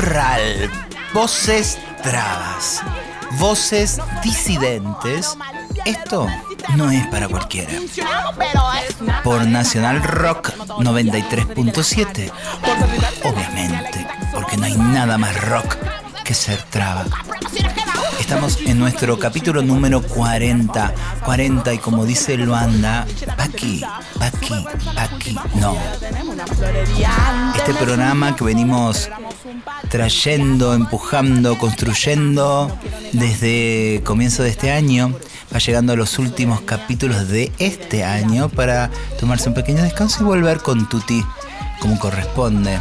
La Cotorral. Voces trabas. Voces disidentes. Esto no es para cualquiera. Por Nacional Rock 93.7. Obviamente, porque no hay nada más rock que ser traba. Estamos en nuestro capítulo número 40. 40 y como dice Luanda, aquí, aquí, aquí, no. Este programa que venimos trayendo, empujando, construyendo desde comienzo de este año, va llegando a los últimos capítulos de este año para tomarse un pequeño descanso y volver con Tuti como corresponde,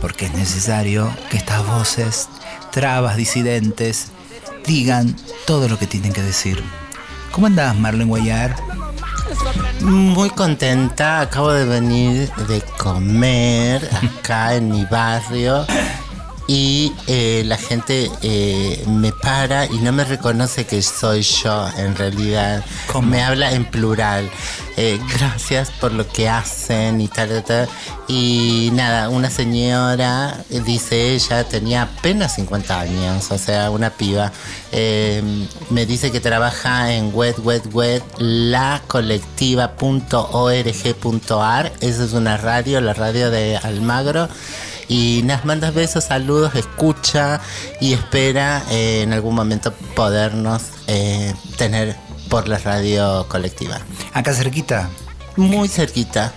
porque es necesario que estas voces, trabas disidentes, digan todo lo que tienen que decir. ¿Cómo andás, Marlene Guayar? Muy contenta, acabo de venir de comer acá en mi barrio y eh, la gente eh, me para y no me reconoce que soy yo en realidad. Me habla en plural. Eh, gracias por lo que hacen y tal, tal. Y nada, una señora, dice ella, tenía apenas 50 años, o sea, una piba. me dice que trabaja en wet, wet, wet, lacolectiva.org.ar. Esa es una radio, la radio de Almagro y nos manda besos, saludos, escucha y espera eh, en algún momento podernos eh, tener por la radio colectiva. Acá cerquita. Muy cerquita.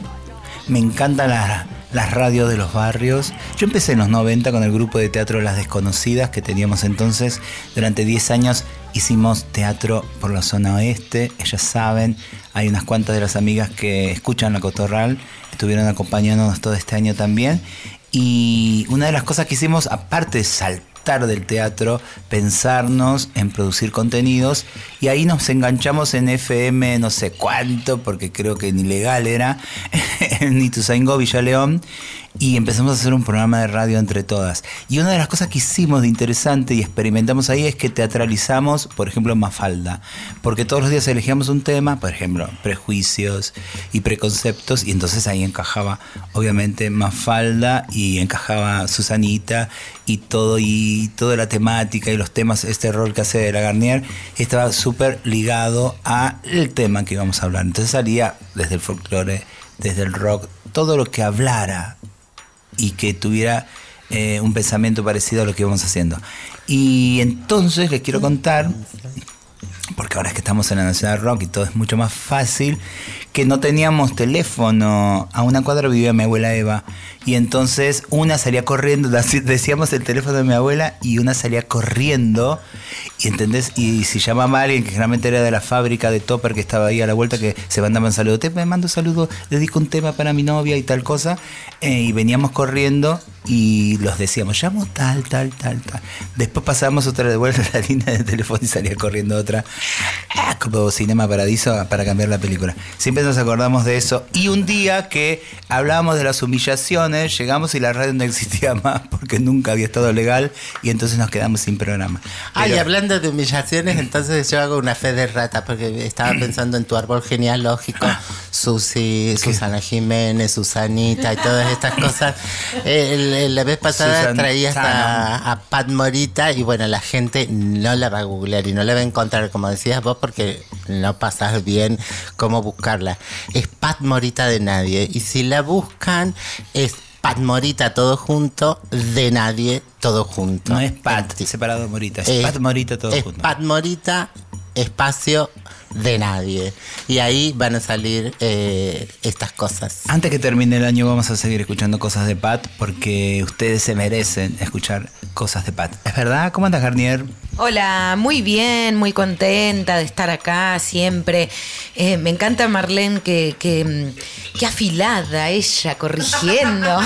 Me encanta la, las radios de los barrios. Yo empecé en los 90 con el grupo de teatro Las Desconocidas que teníamos entonces. Durante 10 años hicimos teatro por la zona oeste. Ellas saben, hay unas cuantas de las amigas que escuchan la Cotorral. Estuvieron acompañándonos todo este año también. Y una de las cosas que hicimos, aparte de saltar del teatro, pensarnos en producir contenidos. Y ahí nos enganchamos en FM no sé cuánto, porque creo que ni legal era, en Ituzaingó, Villa León y empezamos a hacer un programa de radio entre todas. Y una de las cosas que hicimos de interesante y experimentamos ahí es que teatralizamos, por ejemplo, Mafalda, porque todos los días elegíamos un tema, por ejemplo, prejuicios y preconceptos, y entonces ahí encajaba, obviamente, Mafalda y encajaba Susanita y todo, y toda la temática y los temas, este rol que hace de la Garnier, estaba súper ligado al tema que íbamos a hablar. Entonces salía desde el folclore, desde el rock, todo lo que hablara y que tuviera eh, un pensamiento parecido a lo que íbamos haciendo. Y entonces les quiero contar, porque ahora es que estamos en la Nacional Rock y todo es mucho más fácil, que no teníamos teléfono. A una cuadra vivía mi abuela Eva. Y entonces una salía corriendo, decíamos el teléfono de mi abuela, y una salía corriendo. Y entendés, y si llamaba a alguien que generalmente era de la fábrica de Topper que estaba ahí a la vuelta, que se mandaban saludos, te me mando saludos, dedico un tema para mi novia y tal cosa. Eh, y veníamos corriendo y los decíamos, llamo tal, tal, tal, tal. Después pasábamos otra de vuelta a la línea de teléfono y salía corriendo otra, ah, como Cinema Paradiso, para cambiar la película. Siempre nos acordamos de eso. Y un día que hablábamos de las humillaciones, llegamos y la radio no existía más porque nunca había estado legal y entonces nos quedamos sin programa. Ay, hablando de humillaciones, entonces yo hago una fe de rata porque estaba pensando en tu árbol genealógico, Susi, Susana Jiménez, Susanita y todas estas cosas. El, la vez pasada traías a, Pat Morita y bueno, la gente no la va a googlear y no la va a encontrar, como decías vos, porque no pasas bien cómo buscarla. Es Pat Morita de nadie. Y si la buscan, es Pat Morita todo junto, de nadie todo junto. No es Pat, separado Morita, es, Pat Morita todo es junto. Pat Morita, espacio de nadie. Y ahí van a salir eh, estas cosas. Antes que termine el año vamos a seguir escuchando cosas de Pat porque ustedes se merecen escuchar cosas de Pat. ¿Es verdad? ¿Cómo andas, Garnier? Hola, muy bien, muy contenta de estar acá siempre. Eh, me encanta Marlene, que, que, que afilada ella, corrigiendo.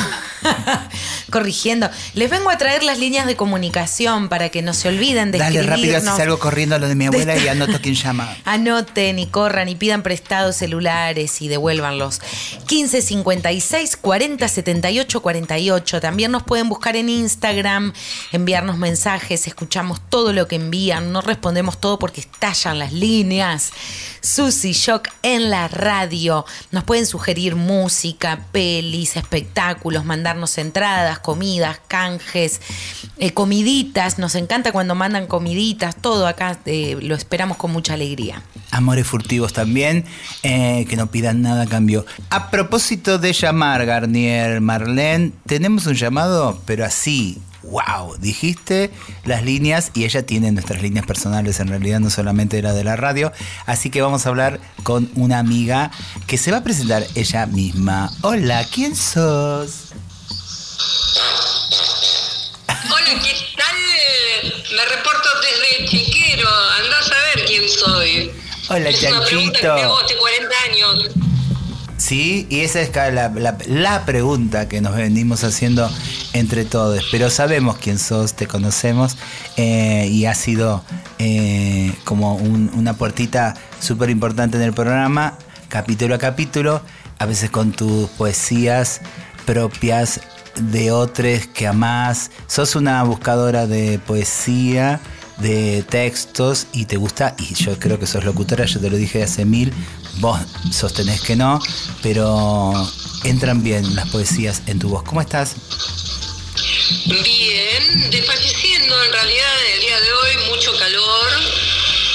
corrigiendo. Les vengo a traer las líneas de comunicación para que no se olviden de Dale rápido, si salgo corriendo a lo de mi abuela y anoto quién llama. Anoten y corran y pidan prestados celulares y devuélvanlos. 15 56 40 78 48. También nos pueden buscar en Instagram, enviarnos mensajes, escuchamos todo lo que envían, no respondemos todo porque estallan las líneas. Susy Shock en la radio. Nos pueden sugerir música, pelis, espectáculos, mandar mandarnos entradas, comidas, canjes, eh, comiditas. Nos encanta cuando mandan comiditas, todo acá eh, lo esperamos con mucha alegría. Amores furtivos también, eh, que no pidan nada a cambio. A propósito de llamar, Garnier, Marlene, tenemos un llamado, pero así, wow, dijiste las líneas y ella tiene nuestras líneas personales, en realidad no solamente la de la radio, así que vamos a hablar con una amiga que se va a presentar ella misma. Hola, ¿quién sos? Hola, es una pregunta que Chanchito. me hago hace 40 años. Sí, y esa es la, la- la pregunta que nos venimos haciendo entre todos. Pero sabemos quién sos, te conocemos eh, y ha sido eh, como un- una puertita súper importante en el programa, capítulo a capítulo, a veces con tus poesías propias de otros que amás. Sos una buscadora de poesía de textos y te gusta, y yo creo que sos locutora, yo te lo dije hace mil, vos sostenés que no, pero entran bien las poesías en tu voz. ¿Cómo estás? Bien, desfalleciendo en realidad el día de hoy, mucho calor,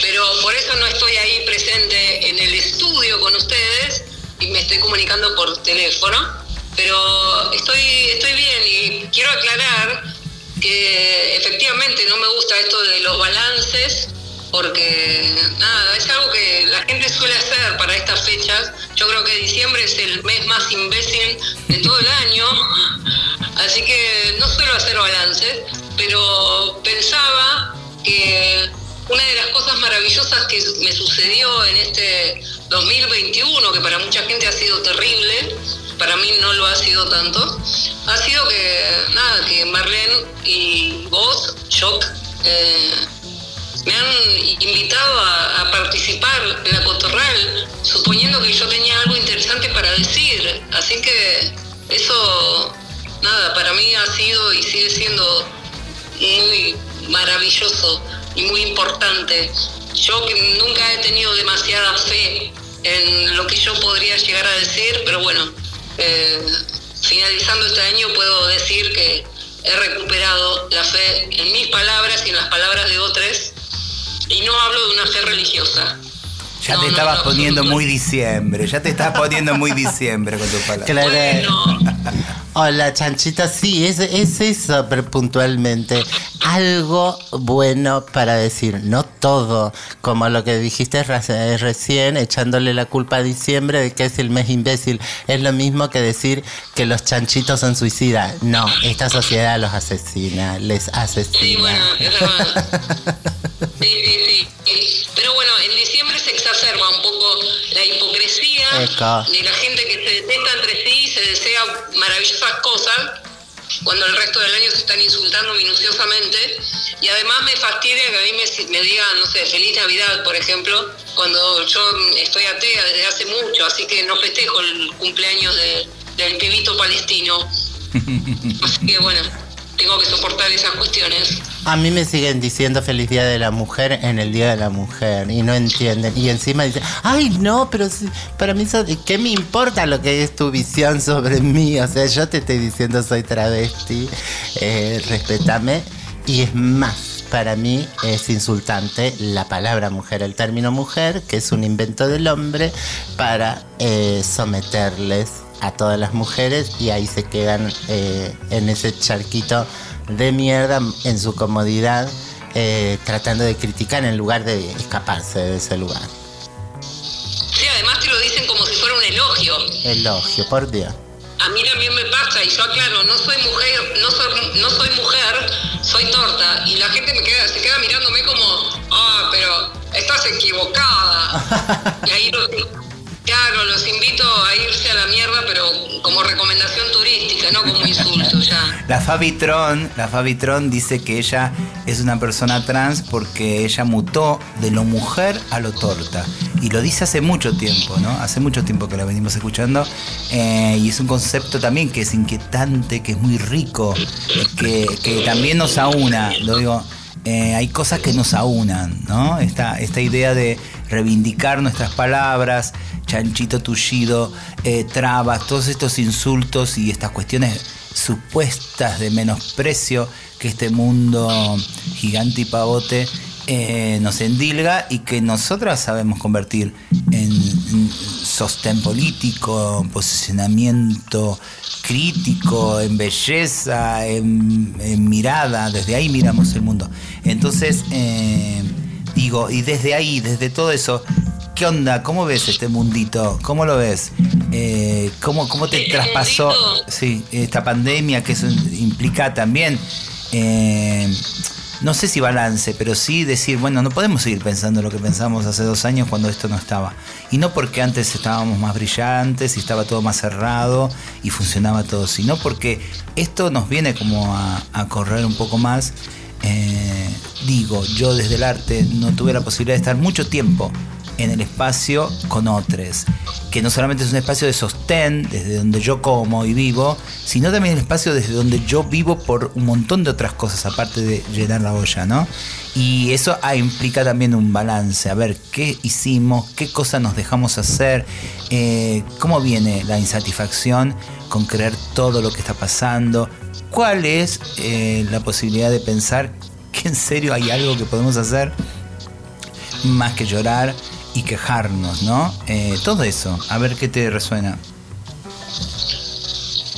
pero por eso no estoy ahí presente en el estudio con ustedes y me estoy comunicando por teléfono, pero estoy, estoy bien y quiero aclarar que efectivamente no me gusta esto de los balances porque nada, es algo que la gente suele hacer para estas fechas. Yo creo que diciembre es el mes más imbécil de todo el año, así que no suelo hacer balances, pero pensaba que una de las cosas maravillosas que me sucedió en este 2021, que para mucha gente ha sido terrible, para mí no lo ha sido tanto, ha sido que, nada, que Marlene y vos, Shock, eh, me han invitado a, a participar en la Cotorral, suponiendo que yo tenía algo interesante para decir. Así que eso, nada, para mí ha sido y sigue siendo muy maravilloso y muy importante. Yo que nunca he tenido demasiada fe en lo que yo podría llegar a decir, pero bueno, eh, finalizando este año puedo decir que he recuperado la fe en mis palabras y en las palabras de otros, y no hablo de una fe religiosa. Ya No, te no, estabas no, poniendo muy diciembre, ya te estabas poniendo muy diciembre con tus palabras. Claro. Bueno, Hola, Chanchita. Sí, es, es eso, pero puntualmente. Algo bueno para decir, no todo, como lo que dijiste recién, echándole la culpa a diciembre de que es el mes imbécil. Es lo mismo que decir que los chanchitos son suicidas. No, esta sociedad los asesina, les asesina. Sí, bueno, es verdad. Sí, sí, sí. Pero bueno, en diciembre se exacerba un poco la hipocresía Eca. de la gente que se detesta entre sí y se desea maravillosas cosas cuando el resto del año se están insultando minuciosamente. Y además me fastidia que a mí me, me digan, no sé, feliz Navidad, por ejemplo, cuando yo estoy atea desde hace mucho, así que no festejo el cumpleaños de- del pibito palestino. Así que bueno, tengo que soportar esas cuestiones. A mí me siguen diciendo feliz día de la mujer en el día de la mujer y no entienden. Y encima dicen, ay no, pero para mí, ¿qué me importa lo que es tu visión sobre mí? O sea, yo te estoy diciendo soy travesti, eh, respétame. Y es más, para mí es insultante la palabra mujer, el término mujer, que es un invento del hombre para eh, someterles a todas las mujeres y ahí se quedan eh, en ese charquito de mierda en su comodidad, eh, tratando de criticar en lugar de escaparse de ese lugar. Sí, además te lo dicen como si fuera un elogio. Elogio, por Dios. A mí también me pasa, y yo aclaro, no soy mujer, no soy, no soy mujer, soy torta. Y la gente me queda, se queda mirándome como, ah, pero estás equivocada. y ahí los, claro, los invito a irse La Fabitron, la Fabitron dice que ella es una persona trans porque ella mutó de lo mujer a lo torta. Y lo dice hace mucho tiempo, ¿no? Hace mucho tiempo que la venimos escuchando. eh, y es un concepto también que es inquietante, que es muy rico, que, también nos aúna. Lo digo, eh, hay cosas que nos aunan, ¿no? Esta, esta idea de reivindicar nuestras palabras, chanchito tullido, eh, trabas, todos estos insultos y estas cuestiones supuestas de menosprecio que este mundo gigante y pavote eh, nos endilga y que nosotras sabemos convertir en, sostén político, en posicionamiento crítico, en belleza, en, en mirada, desde ahí miramos el mundo. Entonces, eh, digo, y desde ahí, desde todo eso, ¿qué onda? ¿Cómo ves este mundito? ¿Cómo lo ves? Eh, ¿cómo, ¿Cómo te El traspasó mundito. sí, esta pandemia que eso implica también? eh, no sé si balance, pero sí decir, bueno, no podemos seguir pensando lo que pensamos hace dos años cuando esto no estaba. Y no porque antes estábamos más brillantes y estaba todo más cerrado y funcionaba todo, sino porque esto nos viene como a, a correr un poco más. Eh, digo, yo desde el arte no tuve la posibilidad de estar mucho tiempo en el espacio con otros, que no solamente es un espacio de sostén, desde donde yo como y vivo, sino también el espacio desde donde yo vivo por un montón de otras cosas, aparte de llenar la olla, ¿no? Y eso ah, implica también un balance, a ver qué hicimos, qué cosas nos dejamos hacer, eh, cómo viene la insatisfacción con creer todo lo que está pasando, cuál es eh, la posibilidad de pensar que en serio hay algo que podemos hacer más que llorar y quejarnos, ¿no? Eh, todo eso, a ver qué te resuena.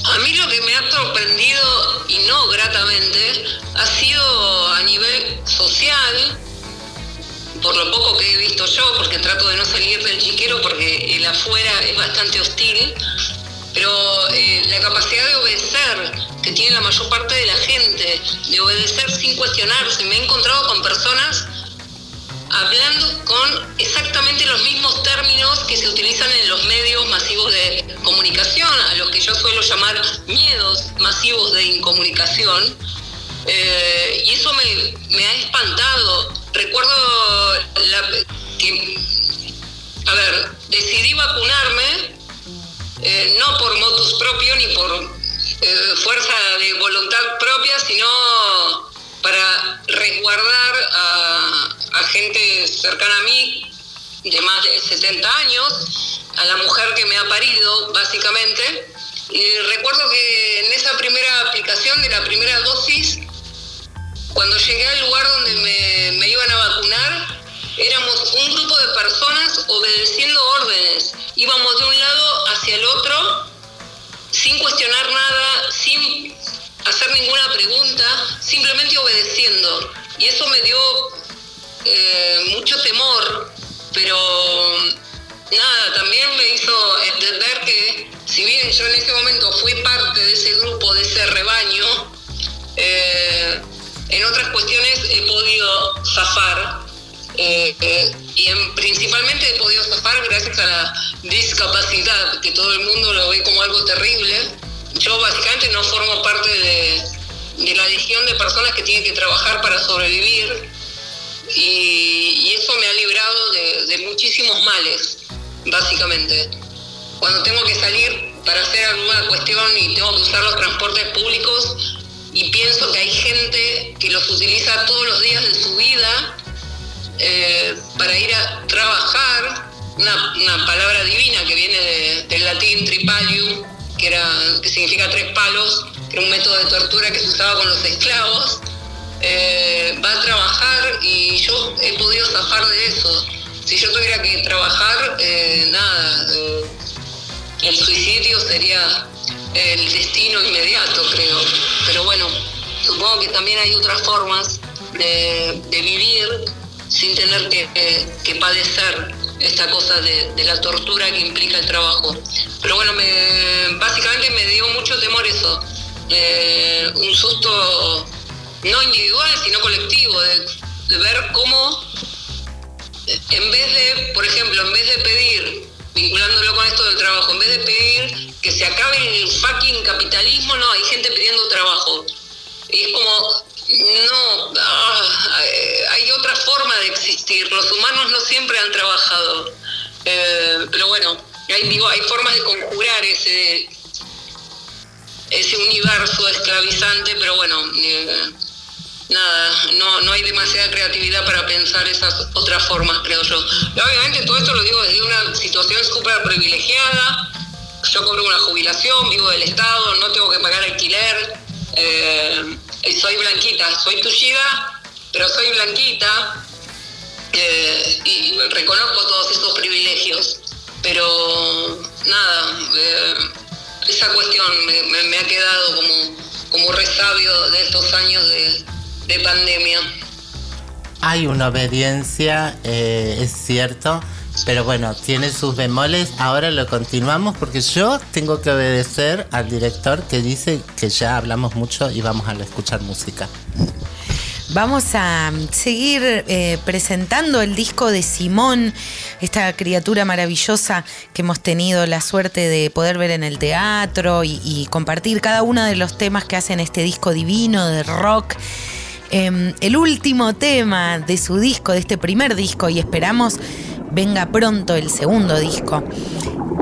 A mí lo que me ha sorprendido, y no gratamente, ha sido a nivel social, por lo poco que he visto yo, porque trato de no salir del chiquero porque el afuera es bastante hostil, pero eh, la capacidad de obedecer que tiene la mayor parte de la gente, de obedecer sin cuestionarse, me he encontrado con personas hablando con exactamente los mismos términos que se utilizan en los medios masivos de comunicación, a los que yo suelo llamar miedos masivos de incomunicación. Eh, y eso me, ha espantado. Recuerdo que, a ver, decidí vacunarme, eh, no por motus propio ni por eh, fuerza de voluntad propia, sino para resguardar a, gente cercana a mí de más de 70 años, a la mujer que me ha parido, básicamente. Y recuerdo que en esa primera aplicación de la primera dosis, cuando llegué al lugar donde me iban a vacunar, éramos un grupo de personas obedeciendo órdenes. Íbamos de un lado hacia el otro, sin cuestionar nada, sin hacer ninguna pregunta, simplemente obedeciendo. Y eso me dio eh, mucho temor, pero nada, también me hizo entender que si bien yo en ese momento fui parte de ese grupo, de ese rebaño, eh, en otras cuestiones he podido zafar. eh, eh, y en- principalmente he podido zafar gracias a la discapacidad, que todo el mundo lo ve como algo terrible. Yo básicamente no formo parte de, la legión de personas que tienen que trabajar para sobrevivir y, eso me ha librado de, muchísimos males, básicamente. Cuando tengo que salir para hacer alguna cuestión y tengo que usar los transportes públicos y pienso que hay gente que los utiliza todos los días de su vida eh, para ir a trabajar, una, palabra divina que viene de- del latín tripalium, que, era, que significa tres palos, que era un método de tortura que se usaba con los esclavos, eh, va a trabajar y yo he podido zafar de eso. Si yo tuviera que trabajar, eh, nada, eh, el suicidio sería el destino inmediato, creo. Pero bueno, supongo que también hay otras formas de, vivir sin tener que- que padecer esta cosa de, la tortura que implica el trabajo. Pero bueno, me, básicamente me dio mucho temor eso. Eh, un susto no individual, sino colectivo, de, de ver cómo en vez de, por ejemplo, en vez de pedir, vinculándolo con esto del trabajo, en vez de pedir que se acabe el fucking capitalismo, no, hay gente pidiendo trabajo. Y es como, no, ah, eh, hay otra forma de existir. Los humanos no siempre han trabajado. Eh, pero bueno, hay, formas de conjurar ese, ese universo esclavizante, pero bueno, eh, nada, no, no hay demasiada creatividad para pensar esas otras formas, creo yo. Obviamente todo esto lo digo desde una situación súper privilegiada, yo cobro una jubilación, vivo del Estado, no tengo que pagar alquiler, soy blanquita, soy tullida, pero soy blanquita eh, y reconozco todos esos privilegios, pero nada, eh, esa cuestión me, ha quedado como, como resabio de estos años de, de pandemia. Hay una obediencia, eh, es cierto, pero bueno, tiene sus bemoles. Ahora lo continuamos porque yo tengo que obedecer al director que dice que ya hablamos mucho y vamos a escuchar música. Vamos a seguir eh, presentando el disco de Simón, esta criatura maravillosa que hemos tenido la suerte de poder ver en el teatro y, compartir cada uno de los temas que hacen este disco divino de rock. Eh, el último tema de su disco, de este primer disco, y esperamos venga pronto el segundo disco.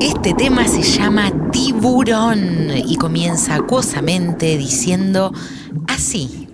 Este tema se llama Tiburón y comienza acuosamente diciendo así.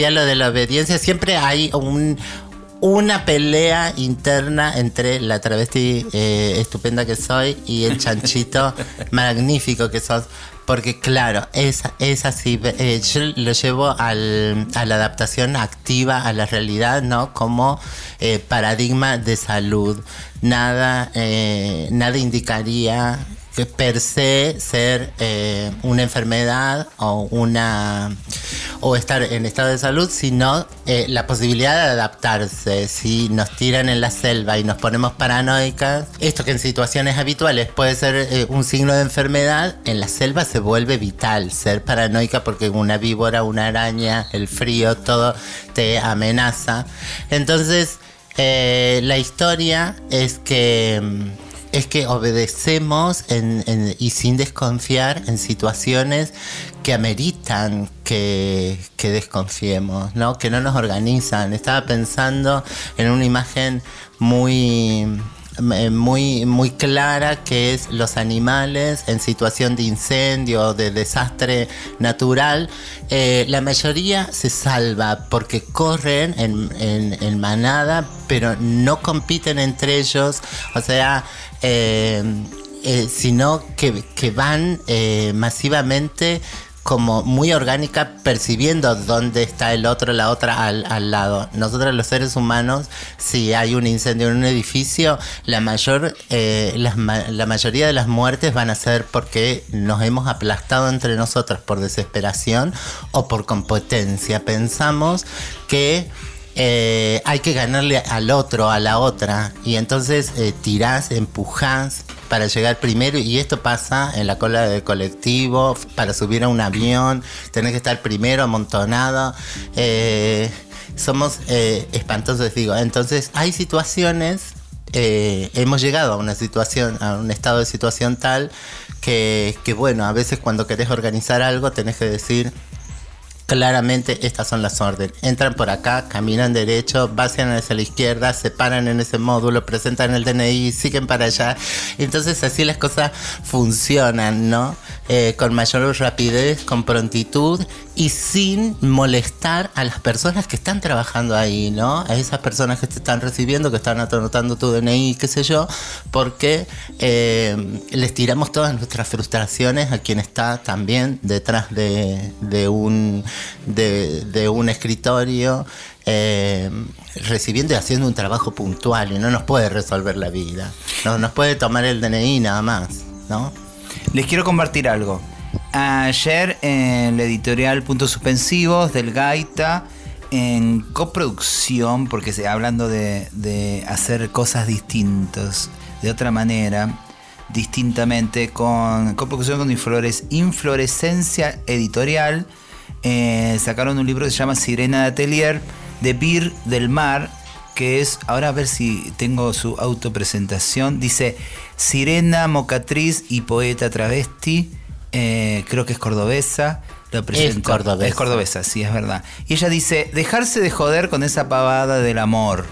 Decía lo de la obediencia. Siempre hay un, una pelea interna entre la travesti eh, estupenda que soy y el chanchito magnífico que sos. Porque claro, es, es así. eh, yo lo llevo al- a la adaptación activa a la realidad, ¿no? Como eh, paradigma de salud. Nada, eh, nada indicaría que per se ser eh, una enfermedad o una o estar en estado de salud, sino eh, la posibilidad de adaptarse. Si nos tiran en la selva y nos ponemos paranoicas, esto que en situaciones habituales puede ser eh, un signo de enfermedad, en la selva se vuelve vital ser paranoica porque una víbora, una araña, el frío, todo te amenaza. Entonces, eh, la historia es que mm, es que obedecemos en- en- y sin desconfiar en situaciones que ameritan que, que desconfiemos, ¿no? que no nos organizan. Estaba pensando en una imagen muy muy, muy clara que es los animales en situación de incendio de desastre natural, eh, la mayoría se salva porque corren en, en- manada, pero no compiten entre ellos, o sea, eh, eh, sino que, que van eh, masivamente como muy orgánica percibiendo dónde está el otro, la otra al, al lado. Nosotros los seres humanos, si hay un incendio en un edificio, la mayor, eh, la mayoría de las muertes van a ser porque nos hemos aplastado entre nosotros por desesperación o por competencia. Pensamos que eh, hay que ganarle al otro, a la otra, y entonces eh, tirás, empujás para llegar primero y esto pasa en la cola del colectivo, para subir a un avión, tenés que estar primero amontonado. eh, somos eh, espantosos, digo. Entonces hay situaciones, eh, hemos llegado a una situación, a un estado de situación tal que, que bueno, a veces cuando querés organizar algo tenés que decir claramente estas son las órdenes. Entran por acá, caminan derecho, vacian hacia la izquierda, se paran en ese módulo, presentan el DNI, siguen para allá. Entonces así las cosas funcionan, ¿no? Eh, con mayor rapidez, con prontitud y sin molestar a las personas que están trabajando ahí, ¿no? A esas personas que te están recibiendo, que están anotando tu DNI, qué sé yo, porque eh, les tiramos todas nuestras frustraciones a quien está también detrás de, un, de un escritorio. eh, recibiendo y haciendo un trabajo puntual y no nos puede resolver la vida. No nos puede tomar el DNI nada más, ¿no? Les quiero compartir algo. Ayer en la editorial Puntos Suspensivos del Gaita, en coproducción, porque hablando de, de hacer cosas distintas, de otra manera, distintamente, con coproducción con Inflores, Inflorescencia Editorial, eh, sacaron un libro que se llama Sirena de Atelier, de Bir del Mar, que es, ahora a ver si tengo su autopresentación, dice Sirena, mocatriz y poeta travesti, eh, creo que es cordobesa. Lo presenta- cordobesa. Es cordobesa, sí, es verdad. Y ella dice, dejarse de joder con esa pavada del amor,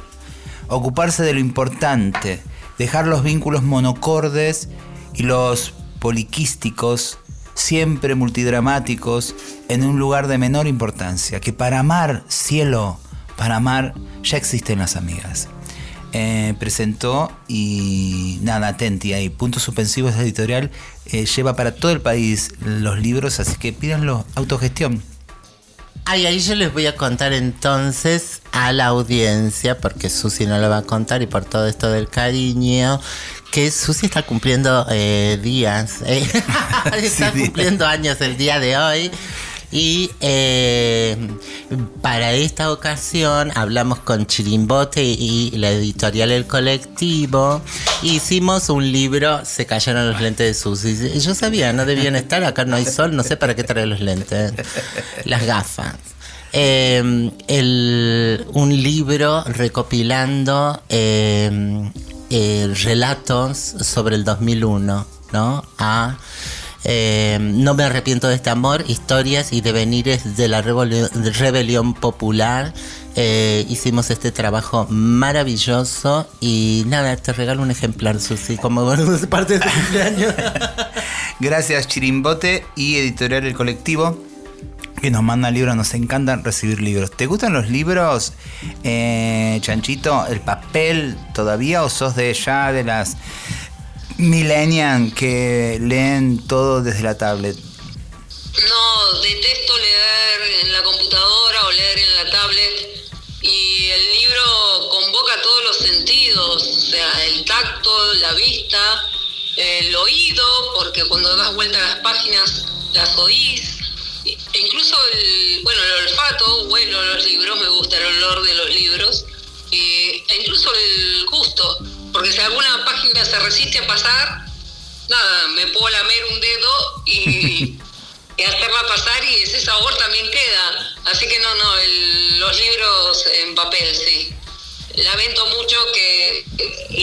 ocuparse de lo importante, dejar los vínculos monocordes y los poliquísticos, siempre multidramáticos, en un lugar de menor importancia, que para amar, cielo, para amar, ya existen las amigas. Eh, presentó y nada, atenti ahí, puntos suspensivos editorial, eh, lleva para todo el país los libros, así que pídanlo, autogestión. Ay, ahí yo les voy a contar entonces a la audiencia, porque Susi no lo va a contar y por todo esto del cariño, que Susi está cumpliendo eh, días, eh, está Sí, cumpliendo años el día de hoy. Y eh, para esta ocasión hablamos con Chirimbote y la editorial El Colectivo. Hicimos un libro, se cayeron los lentes de Susi. Yo sabía, no debían estar, acá no hay sol, no sé para qué traer los lentes. Las gafas. Eh, el- un libro recopilando eh, relatos sobre el 2001, ¿no? A eh, No me arrepiento de este amor, historias y devenires de la rebelión popular. Eh, hicimos este trabajo maravilloso y nada, te regalo un ejemplar, Susi, como parte de tu cumpleaños. Gracias Chirimbote y Editorial El Colectivo que nos mandan libros, nos encantan recibir libros. ¿Te gustan los libros, eh, Chanchito? ¿El papel todavía o sos de ya de las millennials que leen todo desde la tablet? No, detesto leer en la computadora o leer en la tablet. Y el libro convoca todos los sentidos, o sea, el tacto, la vista, el oído, porque cuando das vuelta a las páginas las oís. E incluso el, bueno, el olfato, bueno, los libros, me gusta el olor de los libros. E incluso el gusto, porque si alguna página se resiste a pasar, nada, me puedo lamer un dedo y, y hacerla pasar y ese sabor también queda. Así que no, no, el- los libros en papel, sí. Lamento mucho que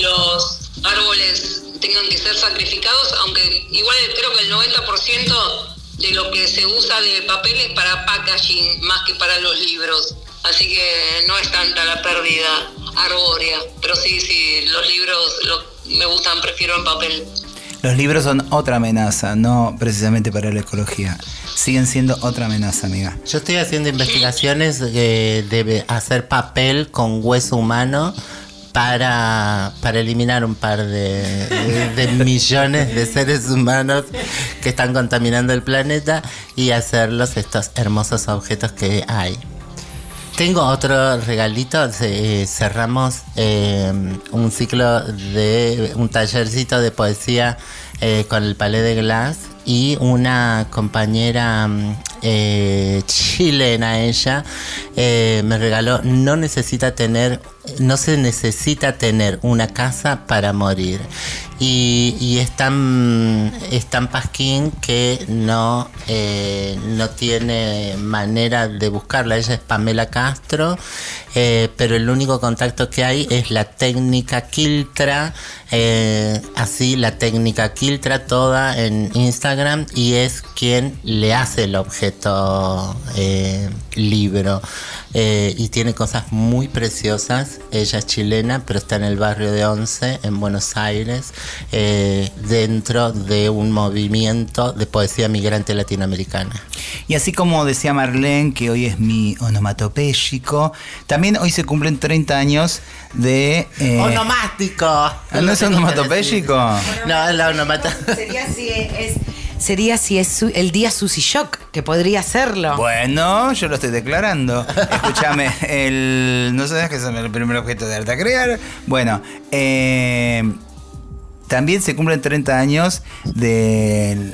los árboles tengan que ser sacrificados, aunque igual creo que el 90% de lo que se usa de papel es para packaging más que para los libros. Así que no es tanta la pérdida arbórea. Pero sí, sí, los libros lo- me gustan, prefiero en papel. Los libros son otra amenaza, no precisamente para la ecología. Siguen siendo otra amenaza, amiga. Yo estoy haciendo investigaciones de hacer papel con hueso humano para, para eliminar un par de, de- de millones de seres humanos que están contaminando el planeta y hacerlos estos hermosos objetos que hay. Tengo otro regalito. eh, cerramos eh, un ciclo de un tallercito de poesía eh, con el Palais de Glass y una compañera mm, eh, chilena ella, eh, me regaló, no necesita tener, no se necesita tener una casa para morir. Y, y es tan, es tan pasquín que no, eh, no tiene manera de buscarla. Ella es Pamela Castro, eh, pero el único contacto que hay es la técnica Kiltra, eh, así la técnica Kiltra toda en Instagram y es quien le hace el objeto eh, libro. Eh, y tiene cosas muy preciosas. Ella es chilena, pero está en el barrio de Once, en Buenos Aires, eh, dentro de un movimiento de poesía migrante latinoamericana. Y así como decía Marlene, que hoy es mi onomatopéyico, también hoy se cumplen 30 años de... eh, ¡Onomático! ¿Ah, ¿No es onomatopéyico? No, es la onomatopeya. Sería si es, sería si es el día Susy Shock, que podría serlo. Bueno, yo lo estoy declarando. Escúchame, el. No sabes que es el primer objeto de arte a crear. Bueno, eh, también se cumplen 30 años de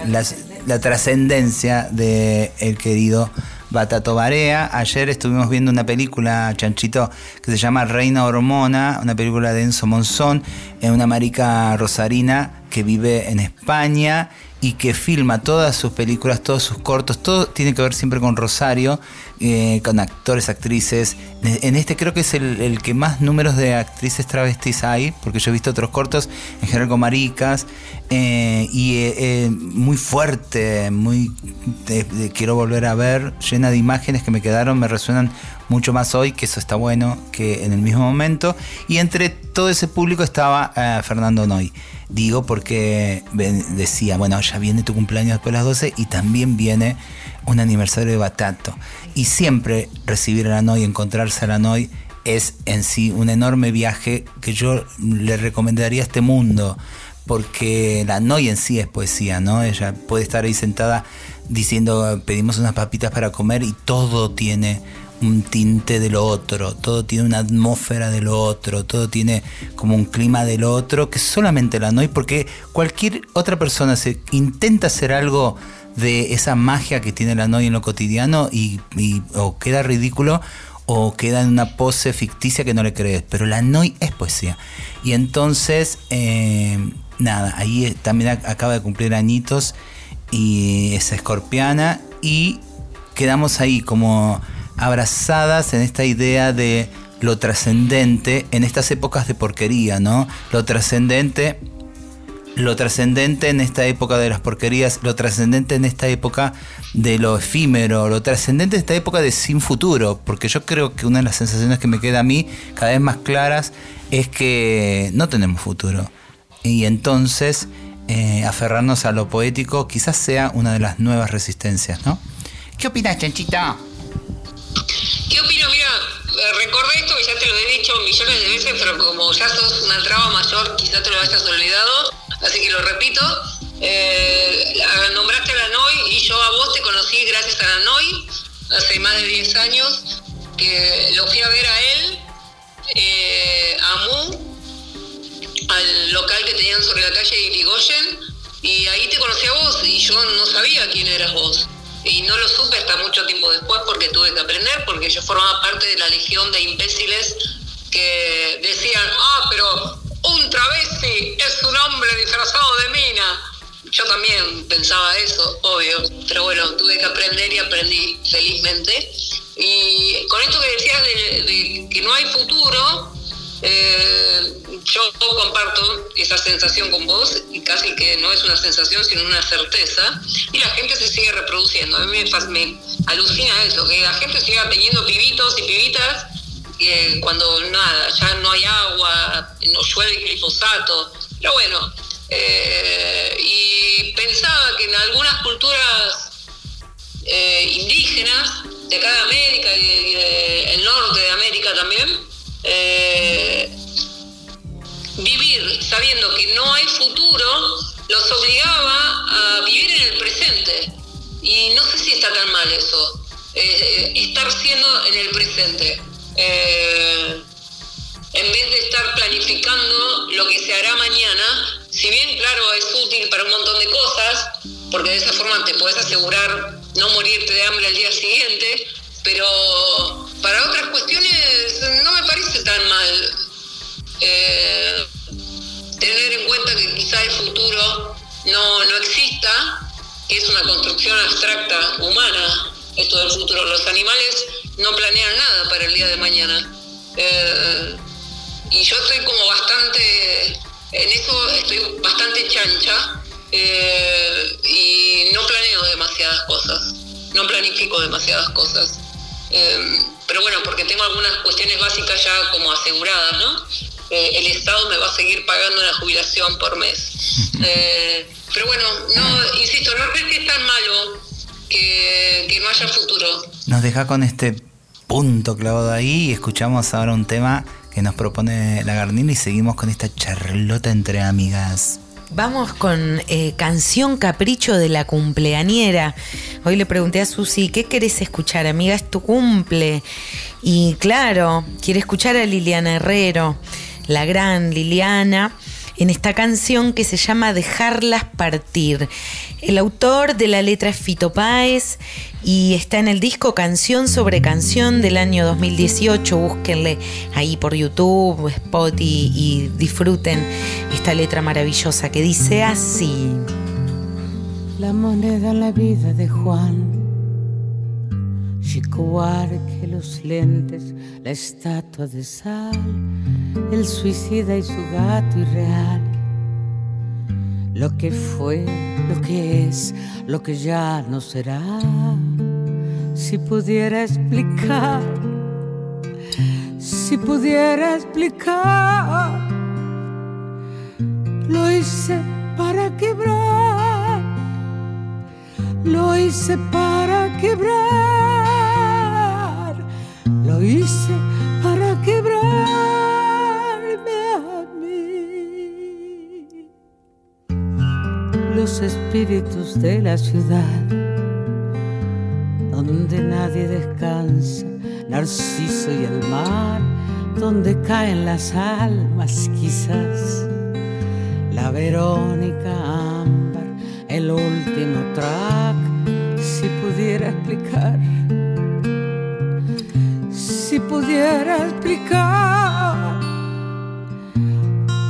la trascendencia de el querido Batato Barea. Ayer estuvimos viendo una película, Chanchito, que se llama Reina Hormona, una película de Enzo Monzón, en una marica rosarina que vive en España y que filma todas sus películas, todos sus cortos, todo tiene que ver siempre con Rosario, eh, con actores, actrices. En este creo que es el, que más números de actrices travestis hay, porque yo he visto otros cortos, en general con maricas, eh, y eh, muy fuerte, muy quiero volver a ver, llena de imágenes que me quedaron, me resuenan mucho más hoy, que eso está bueno, que en el mismo momento. Y entre todo ese público estaba Fernando Noy. Digo porque decía, bueno, ya viene tu cumpleaños después de las 12 y también viene un aniversario de Batato. Y siempre recibir a la Noy, encontrarse a la Noy, es en sí un enorme viaje que yo le recomendaría a este mundo. Porque la Noy en sí es poesía, ¿no? Ella puede estar ahí sentada diciendo, pedimos unas papitas para comer y todo tiene un tinte de lo otro, todo tiene una atmósfera de lo otro, todo tiene como un clima de lo otro que solamente la Noy, porque cualquier otra persona se intenta hacer algo de esa magia que tiene la Noy en lo cotidiano y, o queda ridículo o queda en una pose ficticia que no le crees, pero la Noy es poesía. Y entonces, eh, nada, ahí también ac- acaba de cumplir añitos y es escorpiana y quedamos ahí como abrazadas en esta idea de lo trascendente en estas épocas de porquería, ¿no? Lo trascendente lo trascendente en esta época de las porquerías, lo trascendente en esta época de lo efímero, lo trascendente en esta época de sin futuro, porque yo creo que una de las sensaciones que me queda a mí cada vez más claras es que no tenemos futuro. Y entonces eh, aferrarnos a lo poético quizás sea una de las nuevas resistencias, ¿no? ¿Qué opinas, Chanchita? ¿Qué opino? Mira, eh, recordé esto que ya te lo he dicho millones de veces, pero como ya sos una traba mayor, quizá te lo hayas olvidado, así que lo repito. Eh, nombraste a la NOI y yo a vos te conocí gracias a la NOI hace más de 10 años, que lo fui a ver a él, eh, a Mu, al local que tenían sobre la calle Irigoyen, y ahí te conocí a vos y yo no sabía quién eras vos. Y no lo supe hasta mucho tiempo después porque tuve que aprender, porque yo formaba parte de la legión de imbéciles que decían, ah, pero un travesti es un hombre disfrazado de mina. Yo también pensaba eso, obvio, pero bueno, tuve que aprender y aprendí felizmente. Y con esto que decías de, de que no hay futuro, eh, yo comparto esa sensación con vos y casi que no es una sensación sino una certeza y la gente se sigue reproduciendo. A mí me, alucina eso, que la gente siga teniendo pibitos y pibitas eh, cuando nada, ya no hay agua, no llueve glifosato. Pero bueno, eh, y pensaba que en algunas culturas indígenas de acá de América y del norte de América también, eh, sabiendo que no hay futuro los obligaba a vivir en el presente. Y no sé si está tan mal eso, eh, estar siendo en el presente. Eh, en vez de estar planificando lo que se hará mañana, si bien claro es útil para un montón de cosas, porque de esa forma te puedes asegurar no morirte de hambre al día siguiente, pero para otras cuestiones no me parece tan mal eh, tener en cuenta que quizá el futuro no, no exista, que es una construcción abstracta humana, esto del futuro. Los animales no planean nada para el día de mañana. Eh, y yo estoy como bastante, en eso estoy bastante chancha eh, y no planeo demasiadas cosas, no planifico demasiadas cosas. Eh, pero bueno, porque tengo algunas cuestiones básicas ya como aseguradas, ¿no? El Estado me va a seguir pagando la jubilación por mes. pero bueno, no, insisto, no creo que es tan malo que, que no haya futuro. Nos deja con este punto clavado ahí y escuchamos ahora un tema que nos propone la Garnina y seguimos con esta charlota entre amigas. Vamos con eh, canción capricho de la cumpleañera. Hoy le pregunté a Susi, ¿qué querés escuchar, amiga? Es tu cumple. Y claro, quiere escuchar a Liliana Herrero, la gran Liliana en esta canción que se llama Dejarlas partir. El autor de la letra es Fito Páez y está en el disco Canción sobre Canción del año 2018. Búsquenle ahí por YouTube, Spotify y disfruten esta letra maravillosa que dice así. La moneda en la vida de Juan. Chico que los lentes, la estatua de sal, el suicida y su gato irreal lo que fue, lo que es, lo que ya no será. Si pudiera explicar, si pudiera explicar, lo hice para quebrar, lo hice para quebrar, lo hice espíritus de la ciudad, donde nadie descansa, Narciso y el mar, donde caen las almas quizás, la Verónica Ámbar, el último track, si pudiera explicar, si pudiera explicar,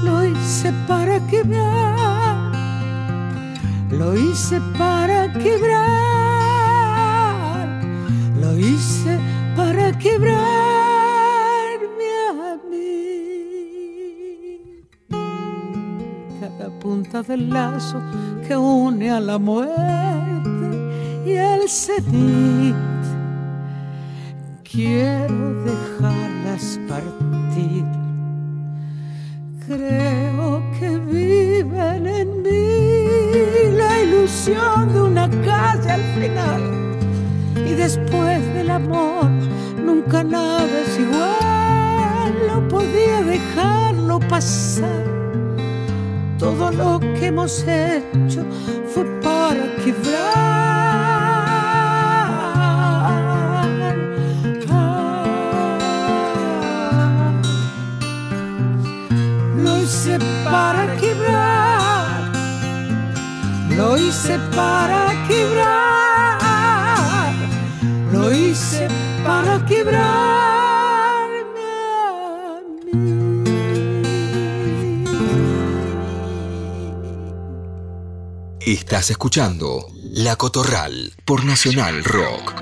lo hice para que me lo hice para quebrar, lo hice para quebrarme a mí. Cada punta del lazo que une a la muerte y el cenit. Quiero dejarlas partir. Creo de una calle al final. Y después del amor, nunca nada es igual. No podía dejarlo pasar. Todo lo que hemos hecho fue para quebrar. Hice para quebrar. Lo hice para quebrarme a mí. Estás escuchando La Cotorral por Nacional Rock.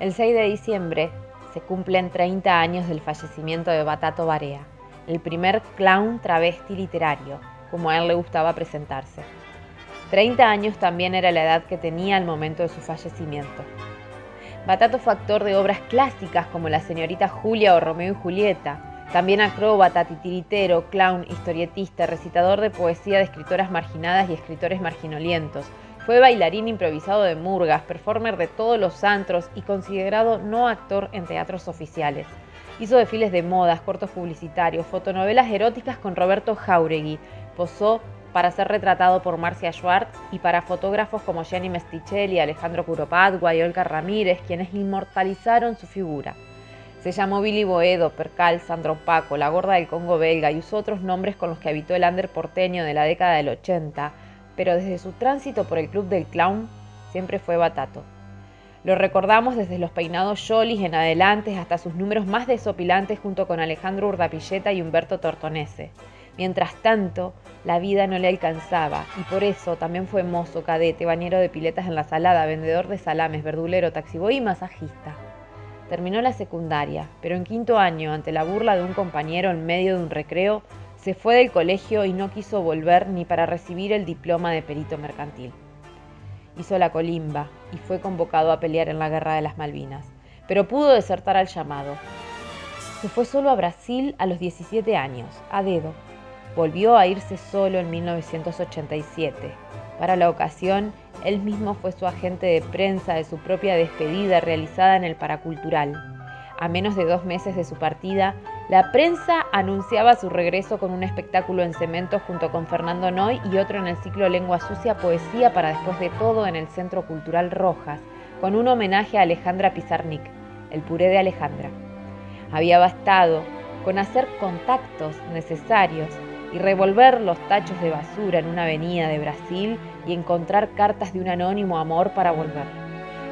El 6 de diciembre se cumplen 30 años del fallecimiento de Batato Barea, el primer clown travesti literario, como a él le gustaba presentarse. 30 años también era la edad que tenía al momento de su fallecimiento. Batato fue actor de obras clásicas como La señorita Julia o Romeo y Julieta, también acróbata, titiritero, clown, historietista, recitador de poesía de escritoras marginadas y escritores marginolientos. Fue bailarín improvisado de murgas, performer de todos los antros y considerado no actor en teatros oficiales. Hizo desfiles de modas, cortos publicitarios, fotonovelas eróticas con Roberto Jauregui. Posó para ser retratado por Marcia Schwartz y para fotógrafos como Jenny Mesticelli, Alejandro Curopadua y Olga Ramírez, quienes inmortalizaron su figura. Se llamó Billy Boedo, Percal, Sandro Paco, la gorda del Congo belga y usó otros nombres con los que habitó el under porteño de la década del 80. pero desde su tránsito por el Club del Clown siempre fue Batato. Lo recordamos desde los peinados Jolis en adelante hasta sus números más desopilantes junto con Alejandro Urdapilleta y Humberto Tortonese. Mientras tanto, la vida no le alcanzaba y por eso también fue mozo, cadete, bañero de piletas en la salada, vendedor de salames, verdulero, taxiboy y masajista. Terminó la secundaria, pero en quinto año, ante la burla de un compañero en medio de un recreo, se fue del colegio y no quiso volver ni para recibir el diploma de perito mercantil. Hizo la colimba y fue convocado a pelear en la Guerra de las Malvinas, pero pudo desertar al llamado. Se fue solo a Brasil a los 17 años, a dedo. Volvió a irse solo en 1987. Para la ocasión, él mismo fue su agente de prensa de su propia despedida realizada en el Paracultural. A menos de dos meses de su partida, la prensa anunciaba su regreso con un espectáculo en cemento junto con Fernando Noy y otro en el ciclo Lengua Sucia Poesía para después de todo en el Centro Cultural Rojas, con un homenaje a Alejandra Pizarnik, el puré de Alejandra. Había bastado con hacer contactos necesarios y revolver los tachos de basura en una avenida de Brasil y encontrar cartas de un anónimo amor para volver.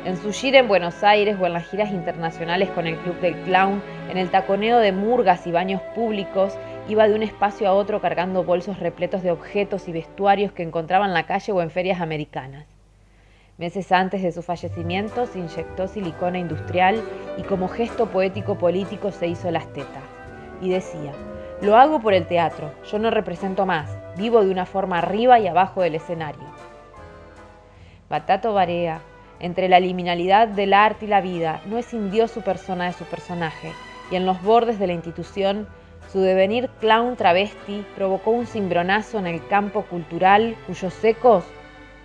En su gira en Buenos Aires o en las giras internacionales con el Club del Clown, en el taconeo de murgas y baños públicos, iba de un espacio a otro cargando bolsos repletos de objetos y vestuarios que encontraba en la calle o en ferias americanas. Meses antes de su fallecimiento se inyectó silicona industrial y como gesto poético político se hizo las tetas. Y decía, lo hago por el teatro, yo no represento más, vivo de una forma arriba y abajo del escenario. Batato Barea, entre la liminalidad del arte y la vida, no escindió su persona de su personaje, y en los bordes de la institución, su devenir clown travesti provocó un cimbronazo en el campo cultural cuyos ecos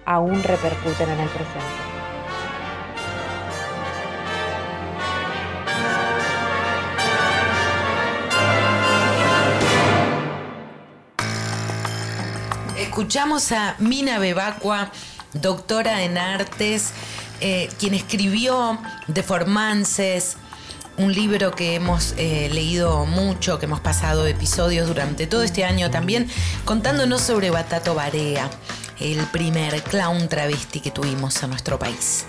aún repercuten en el presente. Escuchamos a Mina Bebacua, doctora en artes, eh, quien escribió Deformances, un libro que hemos eh, leído mucho, que hemos pasado episodios durante todo este año también, contándonos sobre Batato Barea, el primer clown travesti que tuvimos en nuestro país.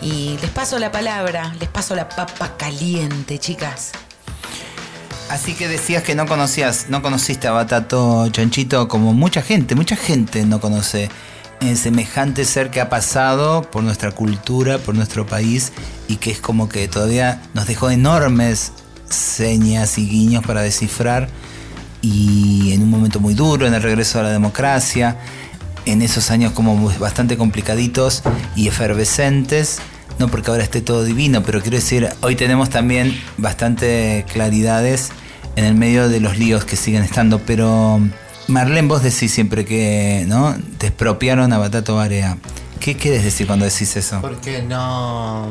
Y les paso la palabra, les paso la papa caliente, chicas. Así que decías que no conocías, no conociste a Batato Chanchito como mucha gente, mucha gente no conoce el semejante ser que ha pasado por nuestra cultura, por nuestro país y que es como que todavía nos dejó enormes señas y guiños para descifrar y en un momento muy duro, en el regreso a la democracia, en esos años como bastante complicaditos y efervescentes, no porque ahora esté todo divino, pero quiero decir, hoy tenemos también bastante claridades en el medio de los líos que siguen estando, pero Marlene, vos decís siempre que ¿no? te expropiaron a Batato Barea. ¿Qué quieres decir cuando decís eso? Porque no.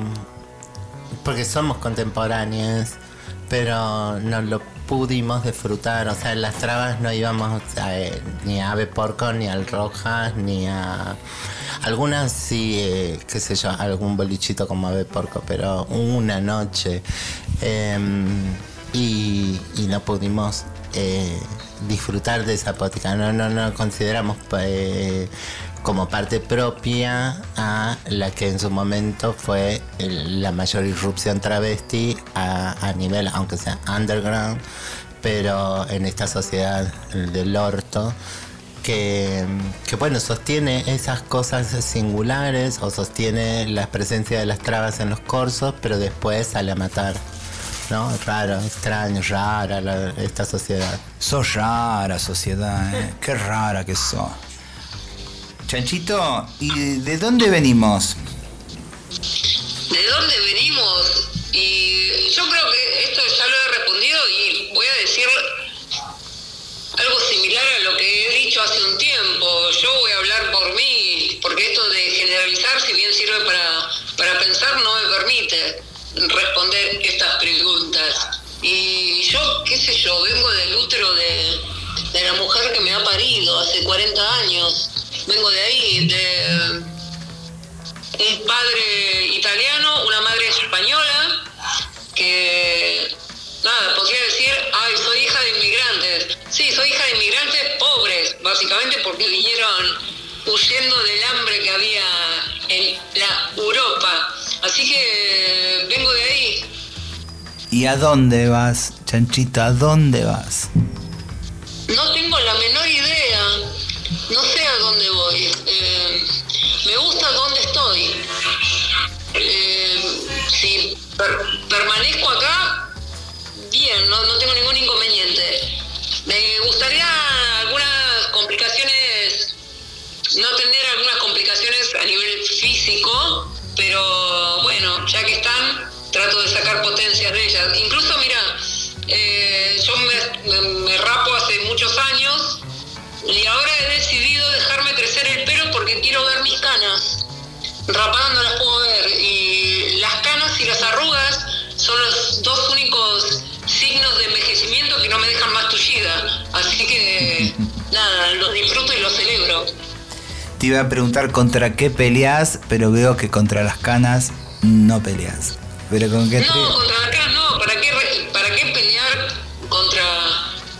Porque somos contemporáneos, pero no lo pudimos disfrutar. O sea, en las trabas no íbamos a, eh, ni a Ave Porco, ni al Rojas, ni a. Algunas sí, eh, qué sé yo, algún bolichito como Ave Porco, pero una noche. Em, y, no pudimos eh, disfrutar de esa poética. No, no, no consideramos como parte propia a la que en su momento fue la mayor irrupción travesti a, nivel, aunque sea underground, pero en esta sociedad del orto. Que, que, bueno, sostiene esas cosas singulares o sostiene la presencia de las trabas en los corsos, pero después sale a matar. ¿No? Raro, extraño, rara esta sociedad. Sos rara sociedad, ¿eh? Qué rara que sos. Chanchito, ¿y de dónde venimos? ¿De dónde venimos? Y yo creo que esto ya lo he respondido y voy a decir algo similar a lo que he dicho hace un tiempo. Yo voy a hablar por mí, porque esto de generalizar, si bien sirve para, para pensar, no me permite responder estas preguntas. Y yo, qué sé yo, vengo del útero de, de la mujer que me ha parido hace 40 años. Vengo de ahí, de un padre italiano, una madre española, que nada, podría decir, ay, soy hija de inmigrantes. Sí, soy hija de inmigrantes pobres, básicamente porque vinieron huyendo del hambre que había en la Europa. Así que vengo de ahí. ¿Y a dónde vas, Chanchito? ¿A dónde vas? No tengo la menor idea. No sé a dónde voy. Eh, me gusta dónde estoy. Eh, si per- permanezco acá, bien, no, no tengo ningún inconveniente. Me gustaría algunas complicaciones, no tener algunas complicaciones a nivel físico, pero bueno, ya que están, trato de sacar potencias de ellas. Incluso, mira, eh, yo me, rapo hace muchos años y ahora he decidido dejarme crecer el pelo porque quiero ver mis canas. Rapadas no las puedo ver y las canas y las arrugas son los dos únicos signos de envejecimiento que no me dejan más tullida. Así que nada, los disfruto y los celebro. Te iba a preguntar contra qué peleas, pero veo que contra las canas no peleas. Pero con qué No, contra las canas no. ¿Para qué, re- ¿Para qué pelear contra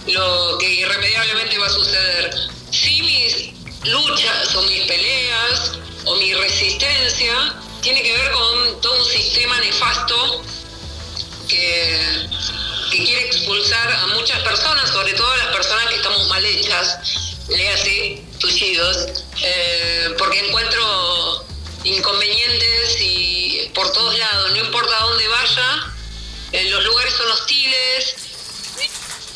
lo que irremediablemente va a suceder? Si mis luchas o mis peleas o mi resistencia tiene que ver con todo un sistema nefasto que, quiere expulsar a muchas personas, sobre todo a las personas que estamos mal hechas, léase tullidos, eh, porque encuentro inconvenientes y por todos lados, no importa dónde vaya, eh, los lugares son hostiles,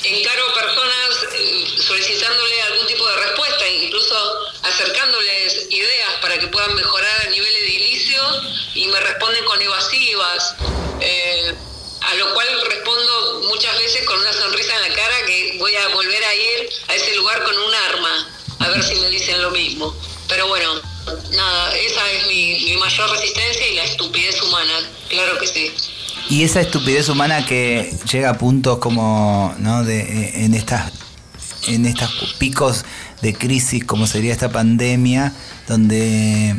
encaro personas eh, solicitándole algún tipo de respuesta, incluso acercándoles ideas para que puedan mejorar a nivel edilicio y me responden con evasivas, eh, a lo cual respondo muchas veces con una sonrisa en la cara que voy a volver a ir a ese lugar con un arma, a ver si me dicen lo mismo. Pero bueno, nada, esa es mi mayor resistencia y la estupidez humana, claro que sí. Y esa estupidez humana que llega a puntos como, ¿no? De, eh, en estas en estos picos de crisis como sería esta pandemia, donde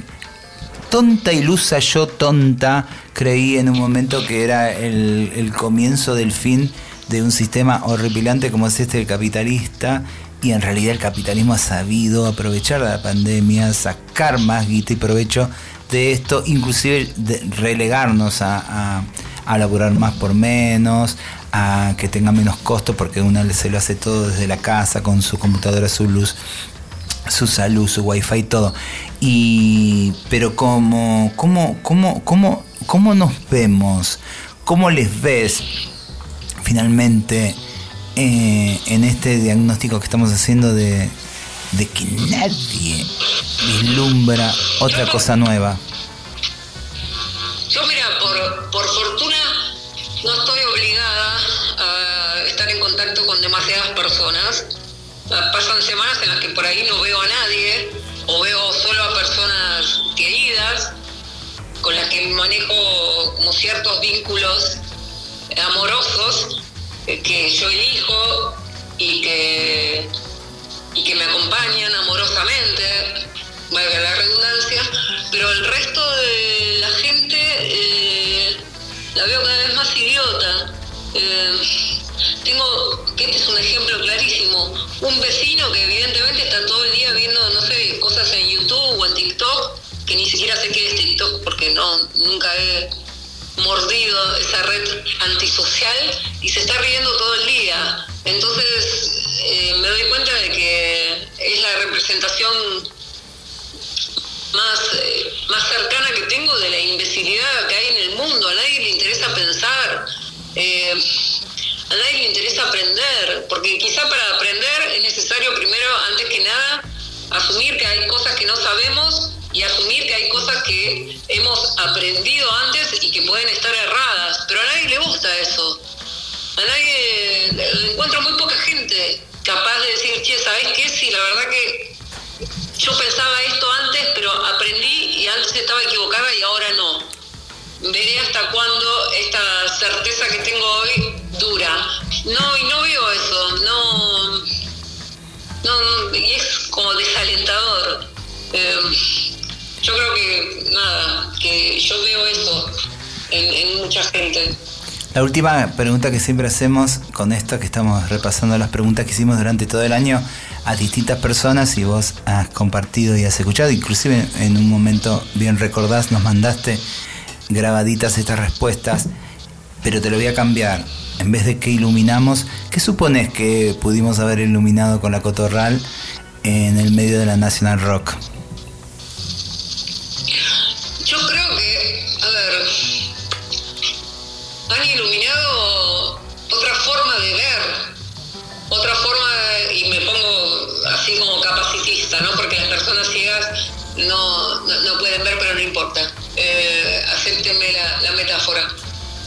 tonta ilusa yo tonta creí en un momento que era el, el comienzo del fin de un sistema horripilante como es este el capitalista y en realidad el capitalismo ha sabido aprovechar la pandemia, sacar más guita y provecho de esto, inclusive relegarnos a, a laburar más por menos, a que tenga menos costo porque uno se lo hace todo desde la casa con su computadora, su luz, su salud, su wifi, todo. Y pero cómo, cómo, cómo, cómo, cómo nos vemos, cómo les ves finalmente eh, en este diagnóstico que estamos haciendo de, que nadie vislumbra otra cosa nueva. Yo, mira, por fortuna no estoy obligada a estar en contacto con demasiadas personas. Ah, Pasan semanas en las que por ahí no veo a nadie o veo solo a personas queridas con las que manejo como ciertos vínculos amorosos eh, que yo elijo y que, y que me acompañan amorosamente, valga la redundancia, pero el resto de la gente eh, la veo cada vez. Eh, tengo, que este es un ejemplo clarísimo, un vecino que evidentemente está todo el día viendo, no sé, cosas en YouTube o en TikTok, que ni siquiera sé qué es TikTok porque no, nunca he mordido esa red antisocial y se está riendo todo el día. Entonces eh, me doy cuenta de que es la representación más, eh, más cercana que tengo de la imbecilidad que hay en el mundo. A nadie le interesa pensar, eh, a nadie le interesa aprender, porque quizá para aprender es necesario primero, antes que nada, asumir que hay cosas que no sabemos y asumir que hay cosas que hemos aprendido antes y que pueden estar erradas. Pero a nadie le gusta eso. A nadie, encuentro muy poca gente capaz de decir, che, ¿sabes qué? Sí, la verdad que yo pensaba esto antes, pero aprendí y antes estaba equivocada y ahora no. Veré hasta cuándo esta certeza que tengo hoy dura. No, y no veo eso, no, no, y es como desalentador. Eh, yo creo que, nada, que yo veo eso en, en mucha gente. La última pregunta que siempre hacemos con esto, que estamos repasando las preguntas que hicimos durante todo el año a distintas personas y vos has compartido y has escuchado, inclusive en un momento bien recordás, nos mandaste grabaditas estas respuestas, pero te lo voy a cambiar. En vez de que iluminamos, ¿qué supones que pudimos haber iluminado con la cotorral en el medio de la National Rock? Yo creo que, a ver, han iluminado otra forma de ver, otra forma, y me pongo así como capacitista, ¿no? Porque las personas ciegas no, no, pueden ver, pero no importa. Eh, la, la metáfora.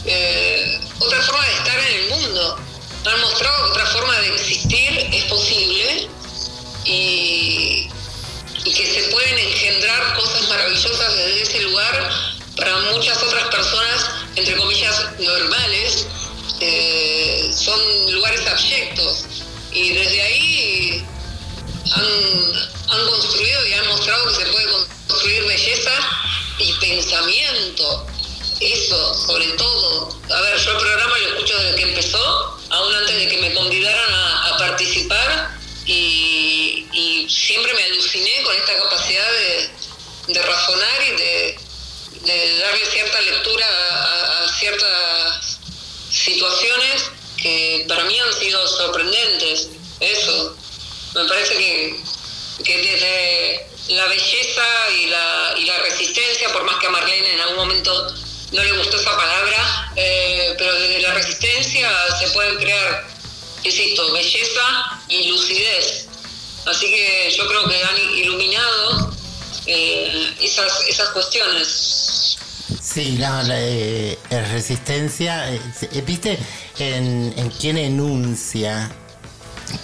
Eh, otra forma de estar en el mundo. Han mostrado que otra forma de existir es posible y, y que se pueden engendrar cosas maravillosas desde ese lugar para muchas otras personas, entre comillas, normales, eh, son lugares abyectos. Y desde ahí han construido y han mostrado que se puede construir belleza y pensamiento. Eso, sobre todo. A ver, yo el programa lo escucho desde que empezó, aún antes de que me convidaran a, participar, y, siempre me aluciné con esta capacidad de, razonar y de, de darle cierta lectura a, a ciertas situaciones que para mí han sido sorprendentes. Eso. Me parece que, que desde la belleza y la, y la resistencia, por más que a Marlene en algún momento no le gustó esa palabra, eh, pero desde la resistencia se pueden crear, insisto, belleza y lucidez. Así que yo creo que han iluminado eh, esas, esas cuestiones. Sí, la eh, resistencia, viste en, en quién enuncia,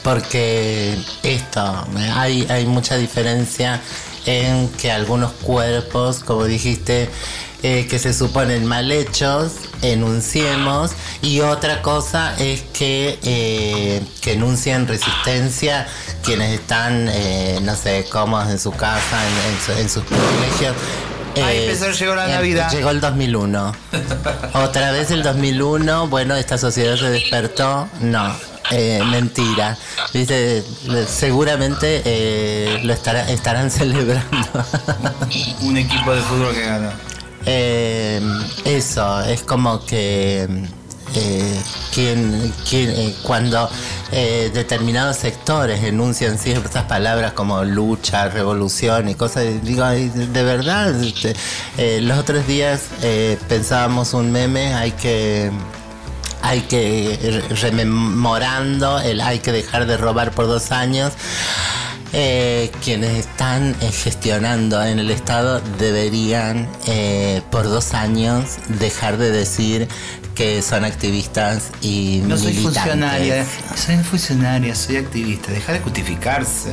porque esto, eh, hay, hay mucha diferencia en que algunos cuerpos, como dijiste, eh, que se suponen mal hechos, enunciemos, y otra cosa es que, eh, que enuncien resistencia quienes están, eh, no sé, cómodos en su casa, en, en su- en sus privilegios. Ahí Eh, empezó, llegó la Navidad. Llegó el 2001. Otra vez el 2001, bueno, esta sociedad se despertó. No, eh, mentira. Dice, seguramente eh, lo estará- estarán celebrando. Un equipo de fútbol que ganó. Eh, eso, es como que eh, quien, quien, eh, cuando determinados sectores enuncian ciertas palabras como lucha, revolución y cosas, digo, de verdad, este, los otros días pensábamos un meme, hay que hay que re- rememorando el hay que dejar de robar por dos años. Eh, quienes están eh, gestionando en el Estado deberían eh, por dos años dejar de decir que son activistas y No soy militantes. funcionaria, soy funcionaria, soy activista. Deja de justificarse.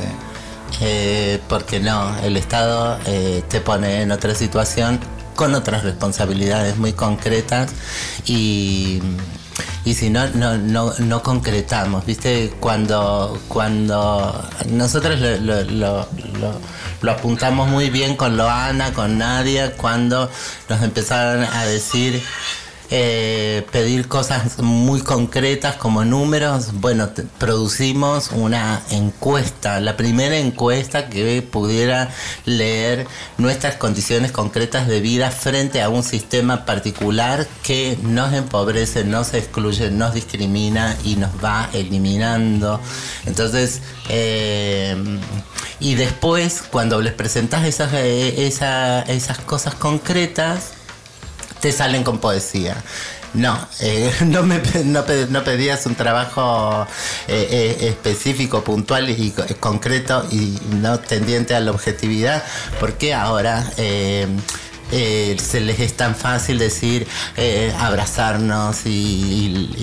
Porque no, el Estado te pone en otra situación con otras responsabilidades muy concretas y, y si no, no, no, no concretamos, ¿viste? Cuando, cuando nosotros lo, lo- lo- lo- apuntamos muy bien con Loana, con Nadia, cuando nos empezaron a decir eh, pedir cosas muy concretas como números. Bueno, producimos una encuesta, la primera encuesta que pudiera leer nuestras condiciones concretas de vida frente a un sistema particular que nos empobrece, nos excluye, nos discrimina y nos va eliminando. Entonces, eh, y después, cuando les presentás esas, eh, esa- esas cosas concretas, te salen con poesía. No, eh, no, me, no, no pedías un trabajo eh, eh, específico, puntual y co- concreto y no tendiente a la objetividad, porque ahora eh, se les es tan fácil decir eh, abrazarnos y,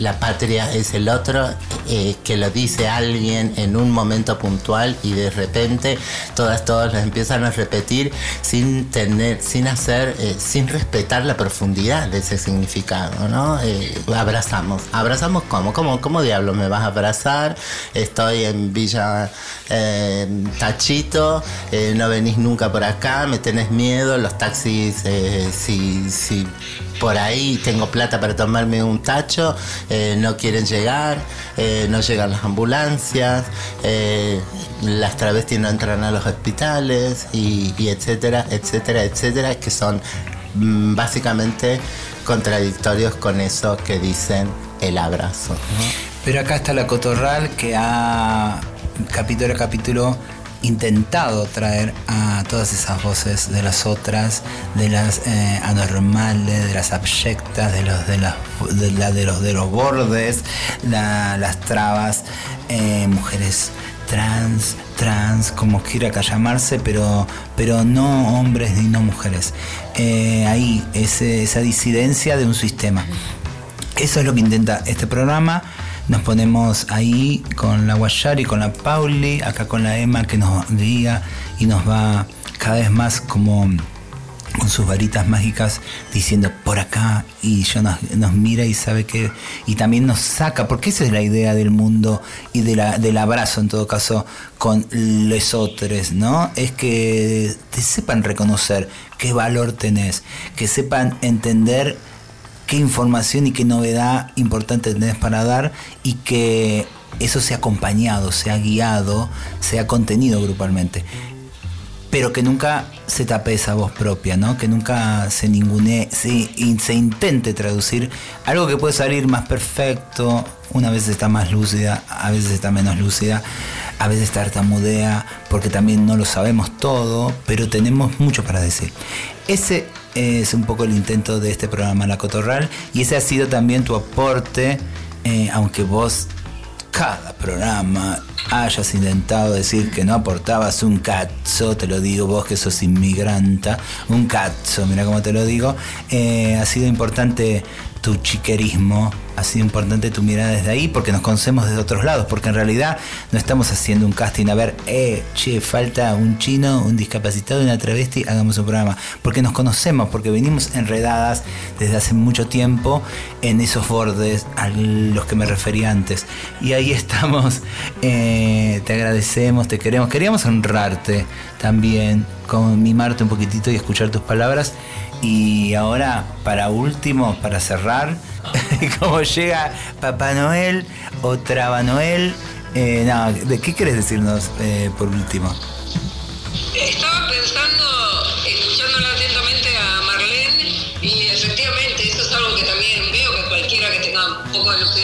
la patria es el otro, eh, que lo dice alguien en un momento puntual y de repente todas, todas las empiezan a repetir sin tener, sin hacer, sin respetar la profundidad de ese significado, ¿no? Abrazamos. ¿Abrazamos cómo? cómo? ¿Cómo diablo me vas a abrazar? Estoy en Villa Tachito, no venís nunca por acá, me tenés miedo, los taxis, eh, si, si por ahí tengo plata para tomarme un tacho, eh, no quieren llegar, eh, no llegan las ambulancias, las travestis no entran a los hospitales y, y etcétera, etcétera, etcétera, que son mm, básicamente contradictorios con eso que dicen el abrazo. Pero acá está la Cotorral que ha capítulo a capítulo intentado traer a todas esas voces de las otras, de las eh, anormales, de las abyectas, de los de las de, los de los bordes, la- las trabas, eh, mujeres trans, trans, como quiera que llamarse, pero, pero no hombres ni no mujeres. Eh, ahí, esa disidencia de un sistema. Eso es lo que intenta este programa. Nos ponemos ahí con la Guayari, con la Pauli, acá con la Emma que nos guía y nos va cada vez más como con sus varitas mágicas diciendo por acá y yo nos, nos mira y sabe que y también nos saca porque esa es la idea del mundo y de la, del abrazo en todo caso con los otros no es que te sepan reconocer qué valor tenés que sepan entender qué información y qué novedad importante tenés para dar y que eso sea acompañado, sea guiado, sea contenido grupalmente. Pero que nunca se tape esa voz propia, ¿no? Que nunca se ningune, se, se intente traducir algo que puede salir más perfecto, una vez está más lúcida, a veces está menos lúcida, a veces tartamudea, porque también no lo sabemos todo, pero tenemos mucho para decir. Ese es un poco el intento de este programa La Cotorral y ese ha sido también tu aporte, eh, aunque vos cada programa hayas intentado decir que no aportabas un cazzo, te lo digo vos que sos inmigranta, un cazzo, mira cómo te lo digo, eh, ha sido importante tu chiquerismo, ha sido importante tu mirada desde ahí, porque nos conocemos desde otros lados, porque en realidad no estamos haciendo un casting. A ver, eh, che, falta un chino, un discapacitado una travesti, hagamos un programa, porque nos conocemos, porque venimos enredadas desde hace mucho tiempo en esos bordes a los que me refería antes. Y ahí estamos, eh, te agradecemos, te queremos, queríamos honrarte también, con mimarte un poquitito y escuchar tus palabras. Y ahora, para último, para cerrar, como llega Papá Noel o Traba Noel, eh, ¿de qué quieres decirnos eh, por último? Estaba pensando, escuchándola atentamente a Marlene, y efectivamente eso es algo que también veo que cualquiera que tenga un poco de lucidez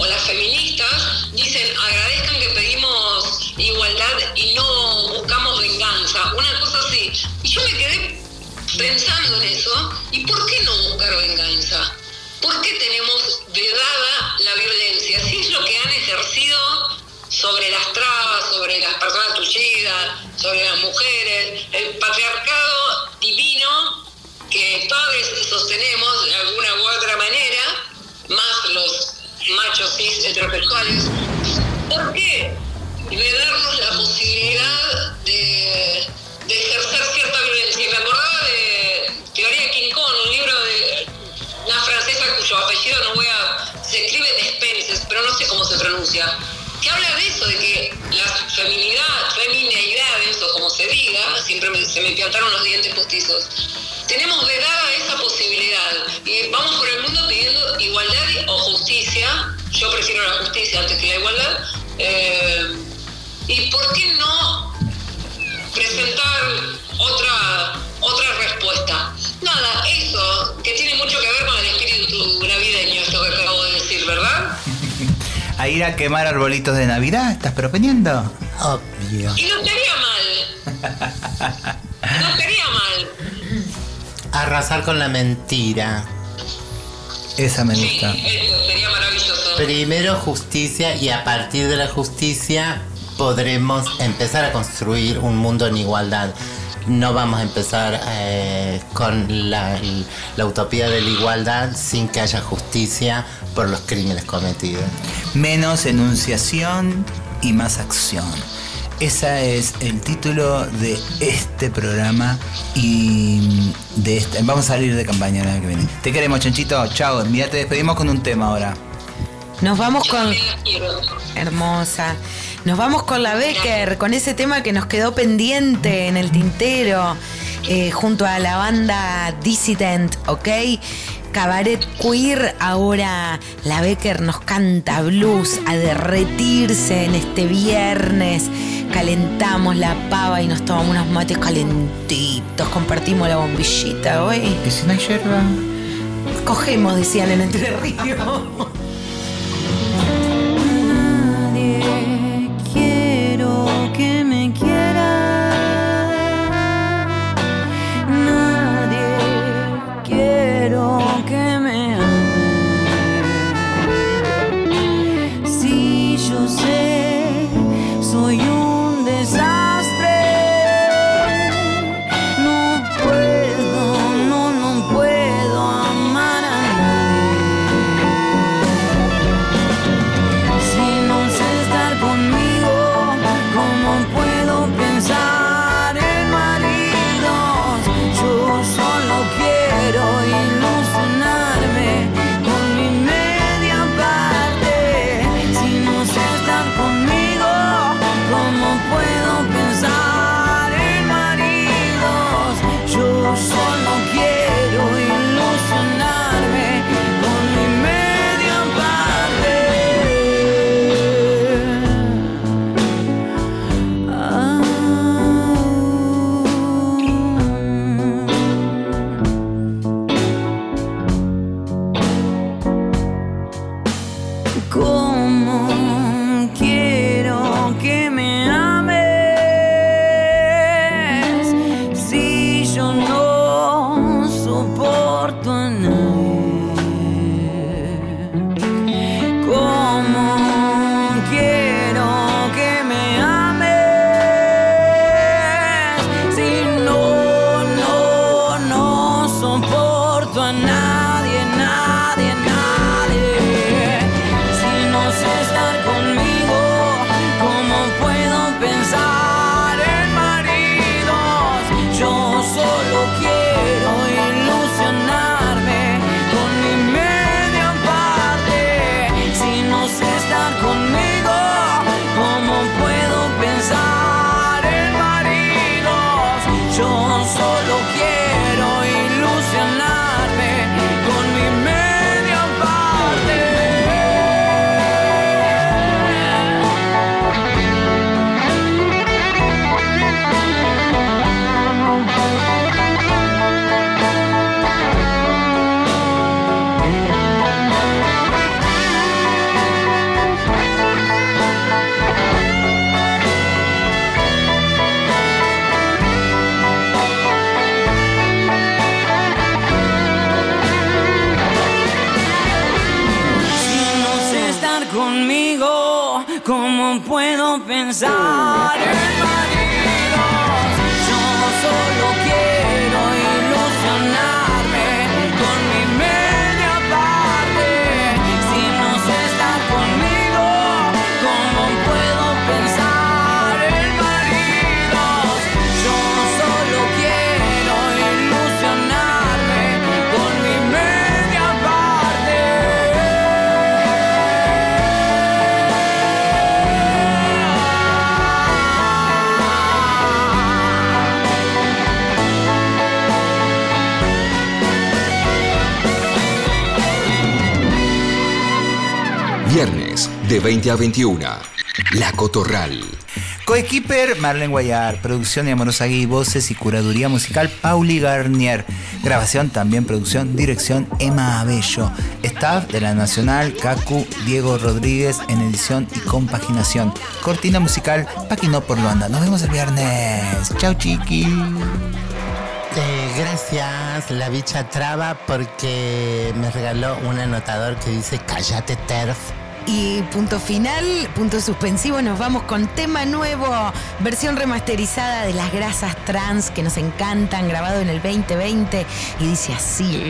o las feministas dicen agradezcan que pedimos igualdad y no buscamos venganza, una cosa así. Y yo me quedé pensando en eso, ¿y por qué no buscar venganza? ¿Por qué tenemos siempre me- se me piantaron los dientes postizos, tenemos vedada esa posibilidad y vamos por el mundo pidiendo igualdad y- o justicia. Yo prefiero la justicia antes que la igualdad. Eh, ¿Y por qué no presentar otra, otra respuesta? Nada, eso, que tiene mucho que ver con el espíritu navideño, esto que acabo de decir, ¿verdad? ¿A ir a quemar arbolitos de Navidad? ¿Estás proponiendo? Obvio. Y no. No estaría mal. Arrasar con la mentira. Esa me Sí, gusta. eso sería maravilloso. Primero justicia y a partir de la justicia podremos empezar a construir un mundo en igualdad. No vamos a empezar eh, con la, la utopía de la igualdad sin que haya justicia por los crímenes cometidos. Menos enunciación y más acción. Ese es el título de este programa y de este, vamos a salir de campaña la que viene. Te queremos, Chanchito. Chao. Mira, te despedimos con un tema ahora. Nos vamos con. Hermosa. Nos vamos con la Becker, con ese tema que nos quedó pendiente en el tintero, eh, junto a la banda Dissident, ¿ok? Cabaret Queer, ahora la Becker nos canta blues a derretirse en este viernes. Calentamos la pava y nos tomamos unos mates calentitos, compartimos la bombillita hoy. ¿Y si no hay yerba? Cogemos, decían en Entre Ríos. Soporto a nadie, puedo de 20 a 21. La Cotorral. Coequiper Marlene Guayar, producción y Amorosa Gui, voces y curaduría musical Pauli Garnier, grabación también producción, dirección Emma Abello, staff de la Nacional Cacu Diego Rodríguez en edición y compaginación, cortina musical Paquino por Luanda. Nos vemos el viernes. Chau chiqui. Eh, gracias, la bicha traba, porque me regaló un anotador que dice Cállate, Terf. Y punto final, punto suspensivo, nos vamos con tema nuevo, versión remasterizada de las grasas trans que nos encantan, grabado en el 2020 y dice así.